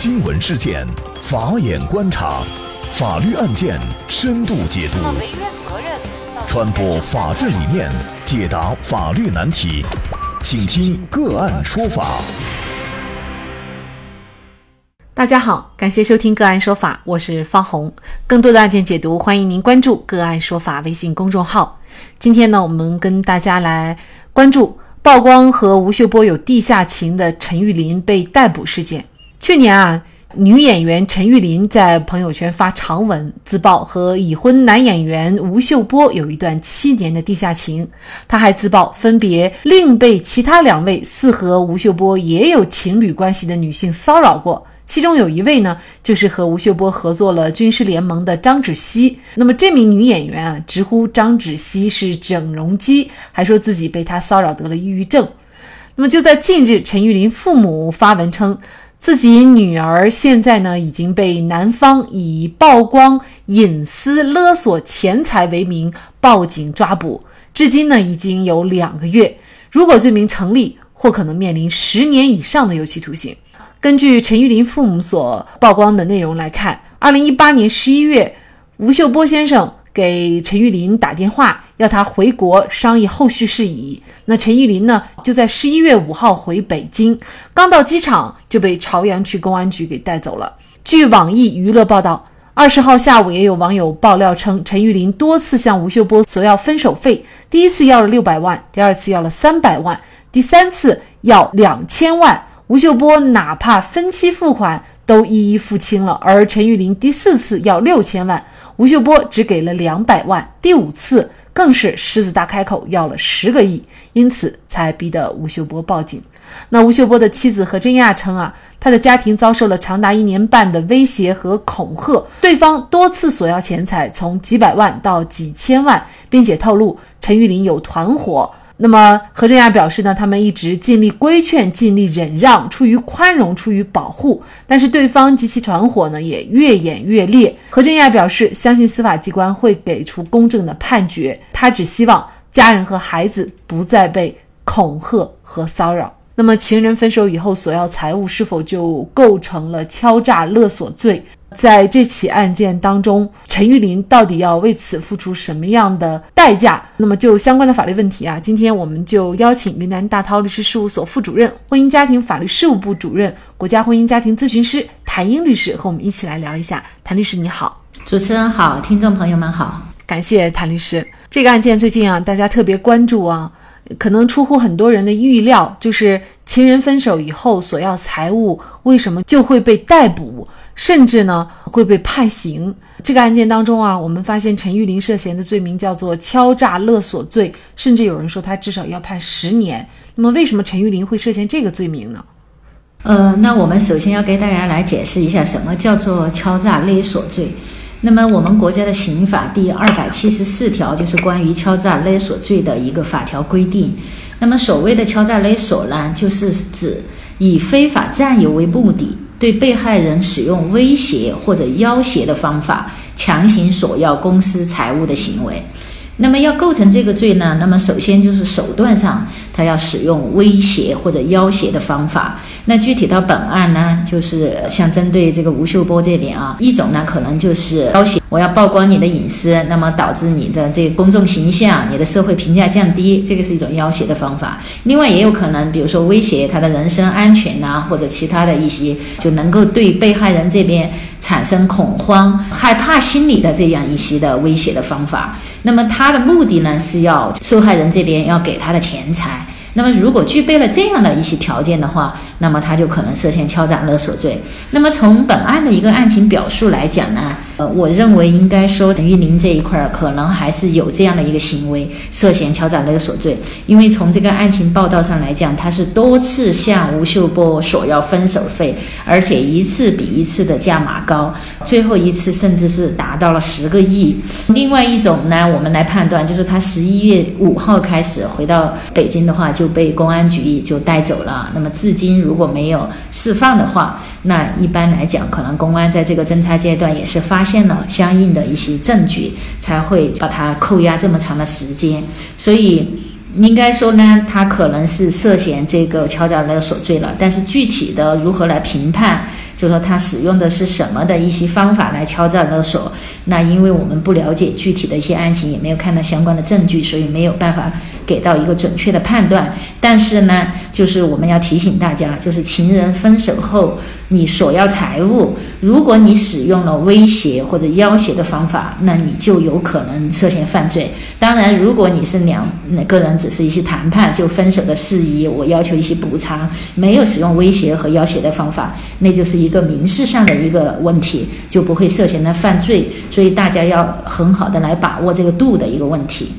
新闻事件，法眼观察，法律案件深度解读，传播法治理念，解答法律难题，请听个案说法。大家好，感谢收听个案说法，我是方红。更多的案件解读，欢迎您关注个案说法微信公众号。今天呢，我们跟大家来关注。曝光和吴秀波有地下情的陈玉林被逮捕事件。去年啊，女演员陈玉林在朋友圈发长文自曝和已婚男演员吴秀波有一段七年的地下情。她还自曝分别另被其他两位似和吴秀波也有情侣关系的女性骚扰过。其中有一位呢，就是和吴秀波合作了《军师联盟》的张芷溪。那么这名女演员啊，直呼张芷溪是整容机，还说自己被她骚扰得了抑郁症。那么就在近日，陈玉林父母发文称，自己女儿现在呢已经被男方以曝光隐私、勒索钱财为名报警抓捕，至今呢已经有两个月。如果罪名成立，或可能面临十年以上的有期徒刑。根据陈玉林父母所曝光的内容来看，二零一八年十一月，吴秀波先生给陈玉林打电话，要他回国商议后续事宜。那陈玉林呢，就在十一月五号回北京，刚到机场就被朝阳区公安局给带走了。据网易娱乐报道，二十号下午也有网友爆料称，陈玉林多次向吴秀波索要分手费，第一次要了六百万，第二次要了三百万，第三次要两千万。吴秀波哪怕分期付款都一一付清了，而陈玉林第四次要六千万，吴秀波只给了两百万，第五次更是狮子大开口要了十个亿，因此才逼得吴秀波报警。那吴秀波的妻子何真亚称啊，他的家庭遭受了长达一年半的威胁和恐吓，对方多次索要钱财，从几百万到几千万，并且透露陈玉林有团伙。那么何振亚表示呢，他们一直尽力规劝、尽力忍让，出于宽容、出于保护，但是对方及其团伙呢也越演越烈。何振亚表示，相信司法机关会给出公正的判决，他只希望家人和孩子不再被恐吓和骚扰。那么情人分手以后索要财物，是否就构成了敲诈勒索罪？在这起案件当中，陈玉林到底要为此付出什么样的代价？那么就相关的法律问题啊，今天我们就邀请云南大韬律师事务所副主任、婚姻家庭法律事务部主任、国家婚姻家庭咨询师谭英律师和我们一起来聊一下。谭律师你好，主持人好，听众朋友们好，感谢谭律师。这个案件最近啊，大家特别关注啊，可能出乎很多人的预料，就是情人分手以后索要财物，为什么就会被逮捕？甚至呢会被判刑。这个案件当中啊，我们发现陈玉林涉嫌的罪名叫做敲诈勒索罪，甚至有人说他至少要判十年。那么为什么陈玉林会涉嫌这个罪名呢？呃，那我们首先要给大家来解释一下什么叫做敲诈勒索罪。那么我们国家的刑法第二百七十四条就是关于敲诈勒索罪的一个法条规定。那么所谓的敲诈勒索呢，就是指以非法占有为目的。对被害人使用威胁或者要挟的方法，强行索要公私财物的行为。那么要构成这个罪呢？那么首先就是手段上，他要使用威胁或者要挟的方法。那具体到本案呢，就是像针对这个吴秀波这边啊，一种呢可能就是要挟我要曝光你的隐私，那么导致你的这个公众形象、你的社会评价降低，这个是一种要挟的方法。另外也有可能，比如说威胁他的人身安全呐，或者其他的一些，就能够对被害人这边产生恐慌、害怕心理的这样一些的威胁的方法。那么他的目的呢，是要受害人这边要给他的钱财。那么如果具备了这样的一些条件的话，那么他就可能涉嫌敲诈勒索罪。那么从本案的一个案情表述来讲呢，呃，我认为应该说陈玉林这一块儿可能还是有这样的一个行为，涉嫌敲诈勒索罪。因为从这个案情报道上来讲，他是多次向吴秀波索要分手费，而且一次比一次的价码高，最后一次甚至是达到了十个亿。另外一种呢，我们来判断，就是他十一月五号开始回到北京的话，就被公安局就带走了。那么至今。如果没有释放的话，那一般来讲，可能公安在这个侦查阶段也是发现了相应的一些证据，才会把他扣押这么长的时间。所以应该说呢，他可能是涉嫌这个敲诈勒索罪了。但是具体的如何来评判就说他使用的是什么的一些方法来敲诈勒索。那因为我们不了解具体的一些案情，也没有看到相关的证据，所以没有办法给到一个准确的判断。但是呢，就是我们要提醒大家，就是情人分手后你索要财物，如果你使用了威胁或者要挟的方法，那你就有可能涉嫌犯罪。当然，如果你是两个人只是一些谈判就分手的事宜，我要求一些补偿，没有使用威胁和要挟的方法，那就是一一个民事上的一个问题，就不会涉嫌的犯罪。所以大家要很好的来把握这个度的一个问题。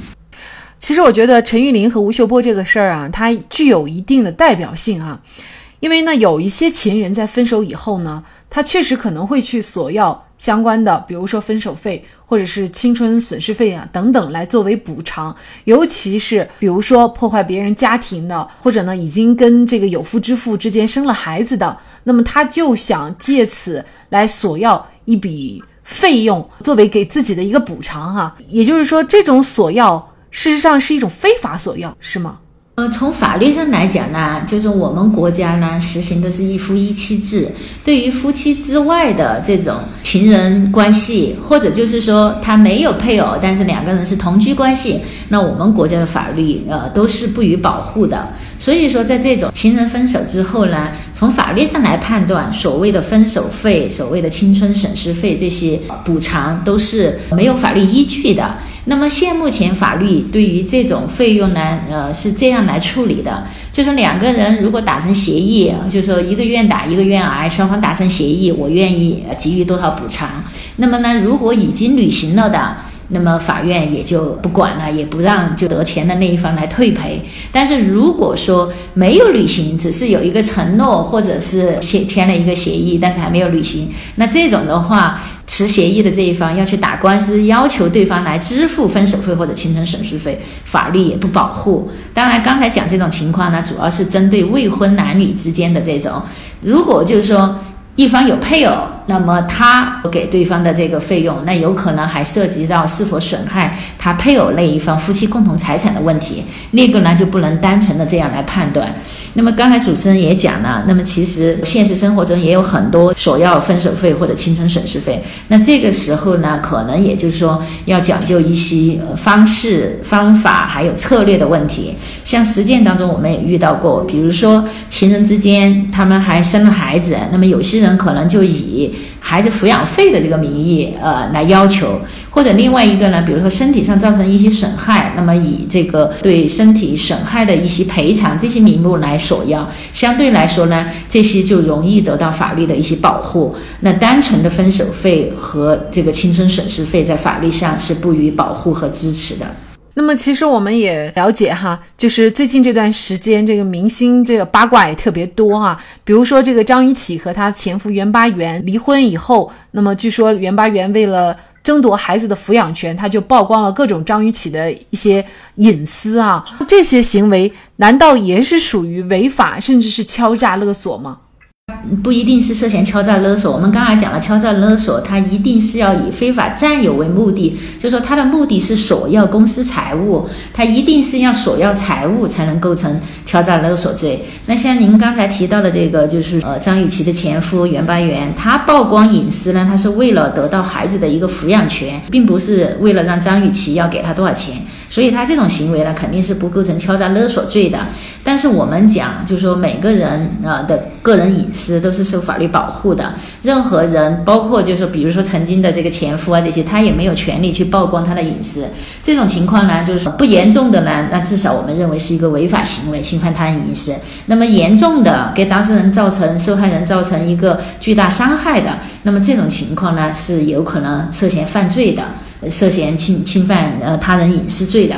其实我觉得陈玉林和吴秀波这个事儿啊，它具有一定的代表性啊，因为呢，有一些情人在分手以后呢，他确实可能会去索要相关的，比如说分手费或者是青春损失费啊等等来作为补偿，尤其是比如说破坏别人家庭的，或者呢已经跟这个有夫之妇之间生了孩子的，那么他就想借此来索要一笔费用作为给自己的一个补偿哈，也就是说这种索要。事实上是一种非法索要，是吗？呃，从法律上来讲呢，就是我们国家呢实行的是一夫一妻制。对于夫妻之外的这种情人关系，或者就是说他没有配偶，但是两个人是同居关系，那我们国家的法律呃都是不予保护的。所以说，在这种情人分手之后呢，从法律上来判断，所谓的分手费、所谓的青春损失费这些补偿都是没有法律依据的。那么现目前法律对于这种费用呢，呃，是这样来处理的，就是两个人如果达成协议，就说一个愿打一个愿挨，双方达成协议，我愿意给予多少补偿。那么呢，如果已经履行了的。那么法院也就不管了，也不让就得钱的那一方来退赔。但是如果说没有履行，只是有一个承诺，或者是签签了一个协议，但是还没有履行，那这种的话，持协议的这一方要去打官司，要求对方来支付分手费或者青春损失费，法律也不保护。当然，刚才讲这种情况呢，主要是针对未婚男女之间的这种，如果就是说。一方有配偶，那么他给对方的这个费用，那有可能还涉及到是否损害他配偶那一方夫妻共同财产的问题，那个呢就不能单纯的这样来判断。那么刚才主持人也讲了，那么其实现实生活中也有很多索要分手费或者青春损失费。那这个时候呢，可能也就是说要讲究一些方式、方法还有策略的问题。像实践当中我们也遇到过，比如说情人之间他们还生了孩子，那么有些人可能就以孩子抚养费的这个名义，呃，来要求。或者另外一个呢，比如说身体上造成一些损害，那么以这个对身体损害的一些赔偿这些名目来索要，相对来说呢，这些就容易得到法律的一些保护。那单纯的分手费和这个青春损失费在法律上是不予保护和支持的。那么其实我们也了解哈，就是最近这段时间，这个明星这个八卦也特别多哈。比如说这个张雨绮和她前夫袁巴元离婚以后，那么据说袁巴元为了争夺孩子的抚养权，他就曝光了各种张雨绮的一些隐私啊，这些行为难道也是属于违法，甚至是敲诈勒索吗？不一定是涉嫌敲诈勒索。我们刚才讲了，敲诈勒索，他一定是要以非法占有为目的，就说他的目的是索要公私财物，他一定是要索要财物才能构成敲诈勒索罪。那像您刚才提到的这个，就是呃张雨绮的前夫袁巴元，他曝光隐私呢，他是为了得到孩子的一个抚养权，并不是为了让张雨绮要给他多少钱。所以他这种行为呢，肯定是不构成敲诈勒索罪的。但是我们讲，就是说每个人啊的个人隐私都是受法律保护的。任何人，包括就是，比如说曾经的这个前夫啊这些，他也没有权利去曝光他的隐私。这种情况呢，就是说不严重的呢，那至少我们认为是一个违法行为，侵犯他人隐私。那么严重的，给当事人造成受害人造成一个巨大伤害的，那么这种情况呢，是有可能涉嫌犯罪的。涉嫌侵侵犯呃他人隐私罪的，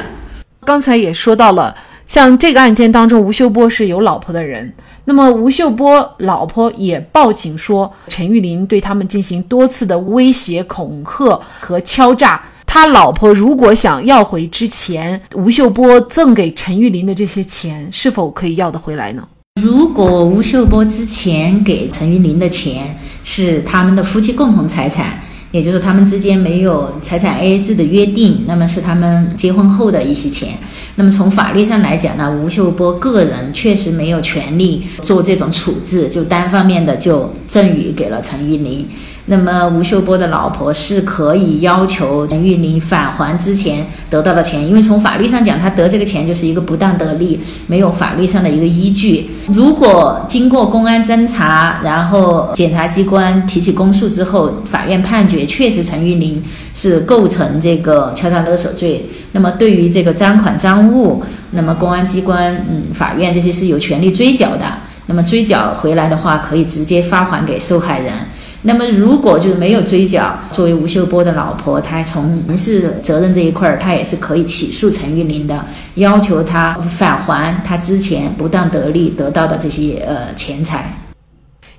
刚才也说到了，像这个案件当中，吴秀波是有老婆的人，那么吴秀波老婆也报警说，陈玉林对他们进行多次的威胁、恐吓和敲诈。他老婆如果想要回之前吴秀波赠给陈玉林的这些钱，是否可以要得回来呢？如果吴秀波之前给陈玉林的钱是他们的夫妻共同财产。也就是他们之间没有财产 A A 制的约定，那么是他们结婚后的一些钱。那么从法律上来讲呢，吴秀波个人确实没有权利做这种处置，就单方面的就赠与给了陈玉林。那么吴秀波的老婆是可以要求陈玉林返还之前得到的钱，因为从法律上讲，他得这个钱就是一个不当得利，没有法律上的一个依据。如果经过公安侦查，然后检察机关提起公诉之后，法院判决确实陈玉林是构成这个敲诈勒索罪，那么对于这个赃款赃物，那么公安机关、嗯，法院这些是有权利追缴的。那么追缴回来的话，可以直接发还给受害人。那么，如果就是没有追缴，作为吴秀波的老婆，她从民事责任这一块儿，她也是可以起诉陈玉林的，要求他返还他之前不当得利得到的这些呃钱财。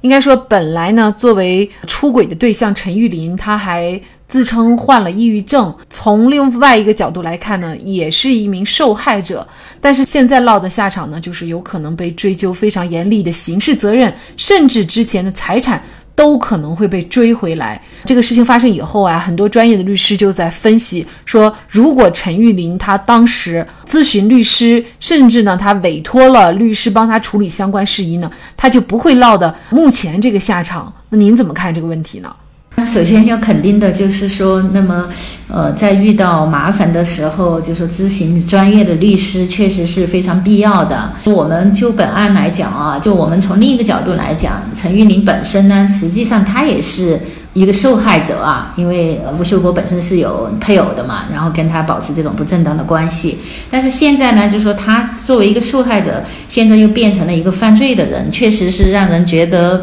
应该说，本来呢，作为出轨的对象，陈玉林他还自称患了抑郁症。从另外一个角度来看呢，也是一名受害者。但是现在落的下场呢，就是有可能被追究非常严厉的刑事责任，甚至之前的财产。都可能会被追回来。这个事情发生以后啊，很多专业的律师就在分析说，如果陈玉林他当时咨询律师，甚至呢他委托了律师帮他处理相关事宜呢，他就不会落得目前这个下场。那您怎么看这个问题呢？首先要肯定的就是说，那么，呃，在遇到麻烦的时候，就说咨询专业的律师确实是非常必要的。我们就本案来讲啊，就我们从另一个角度来讲，陈玉林本身呢，实际上他也是。一个受害者啊，因为吴秀波本身是有配偶的嘛，然后跟他保持这种不正当的关系，但是现在呢，就说他作为一个受害者，现在又变成了一个犯罪的人，确实是让人觉得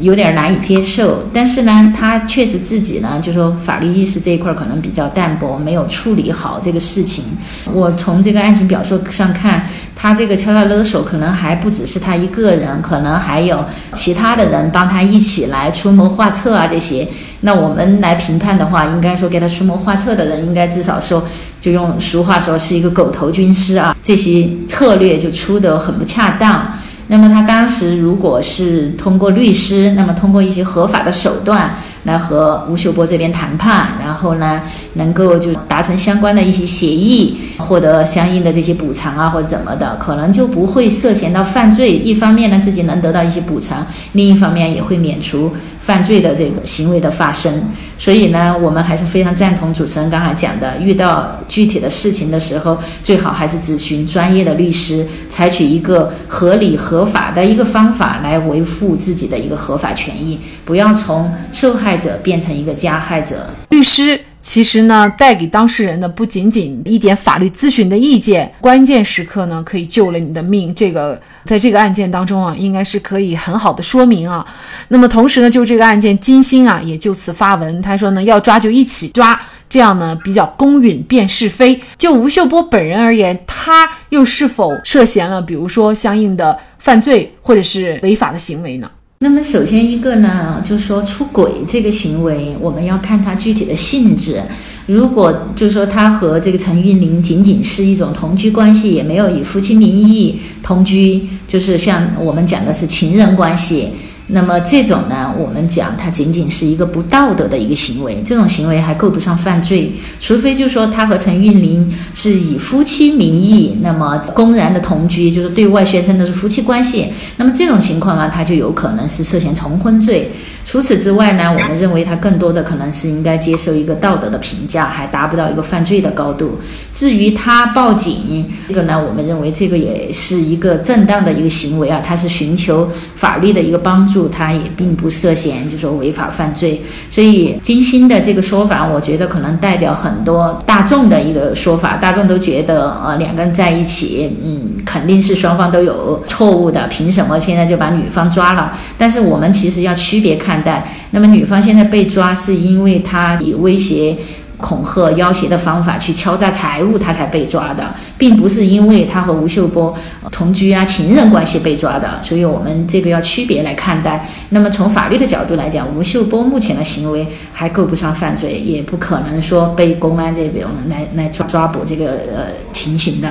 有点难以接受。但是呢，他确实自己呢，就说法律意识这一块可能比较淡薄，没有处理好这个事情。我从这个案情表述上看，他这个敲诈勒索可能还不只是他一个人，可能还有其他的人帮他一起来出谋划策啊这些。那我们来评判的话，应该说给他出谋划策的人，应该至少说，就用俗话说是一个狗头军师啊，这些策略就出得很不恰当。那么他当时如果是通过律师，那么通过一些合法的手段。来和吴秀波这边谈判，然后呢，能够就达成相关的一些协议，获得相应的这些补偿啊，或者怎么的，可能就不会涉嫌到犯罪。一方面呢，自己能得到一些补偿；另一方面也会免除犯罪的这个行为的发生。所以呢，我们还是非常赞同主持人刚才讲的，遇到具体的事情的时候，最好还是咨询专业的律师，采取一个合理合法的一个方法来维护自己的一个合法权益，不要从受害。者变成一个加害者，律师其实呢带给当事人的不仅仅一点法律咨询的意见，关键时刻呢可以救了你的命。这个在这个案件当中啊，应该是可以很好的说明啊。那么同时呢，就这个案件，金星啊也就此发文，他说呢要抓就一起抓，这样呢比较公允辨是非。就吴秀波本人而言，他又是否涉嫌了，比如说相应的犯罪或者是违法的行为呢？那么首先一个呢，就是说出轨这个行为，我们要看它具体的性质。如果就是说他和这个陈玉林仅仅是一种同居关系，也没有以夫妻名义同居，就是像我们讲的是情人关系。那么这种呢，我们讲它仅仅是一个不道德的一个行为，这种行为还够不上犯罪，除非就是说他和陈玉林是以夫妻名义，那么公然的同居，就是对外宣称的是夫妻关系，那么这种情况呢，他就有可能是涉嫌重婚罪。除此之外呢，我们认为他更多的可能是应该接受一个道德的评价，还达不到一个犯罪的高度。至于他报警这个呢，我们认为这个也是一个正当的一个行为啊，他是寻求法律的一个帮助。他也并不涉嫌就说违法犯罪，所以金星的这个说法，我觉得可能代表很多大众的一个说法，大众都觉得呃两个人在一起，嗯，肯定是双方都有错误的，凭什么现在就把女方抓了？但是我们其实要区别看待，那么女方现在被抓是因为她以威胁。恐吓、要挟的方法去敲诈财物，他才被抓的，并不是因为他和吴秀波同居啊、情人关系被抓的。所以，我们这个要区别来看待。那么，从法律的角度来讲，吴秀波目前的行为还够不上犯罪，也不可能说被公安这边来来抓抓捕这个呃情形的。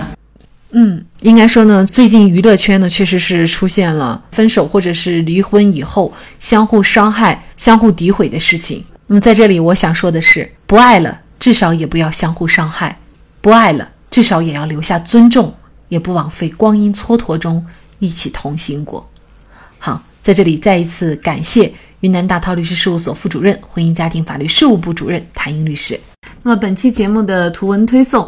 嗯，应该说呢，最近娱乐圈呢确实是出现了分手或者是离婚以后相互伤害、相互诋毁的事情。那么在这里，我想说的是，不爱了，至少也不要相互伤害；不爱了，至少也要留下尊重，也不枉费光阴蹉跎中一起同行过。好，在这里再一次感谢云南大韬律师事务所副主任、婚姻家庭法律事务部主任谭英律师。那么本期节目的图文推送。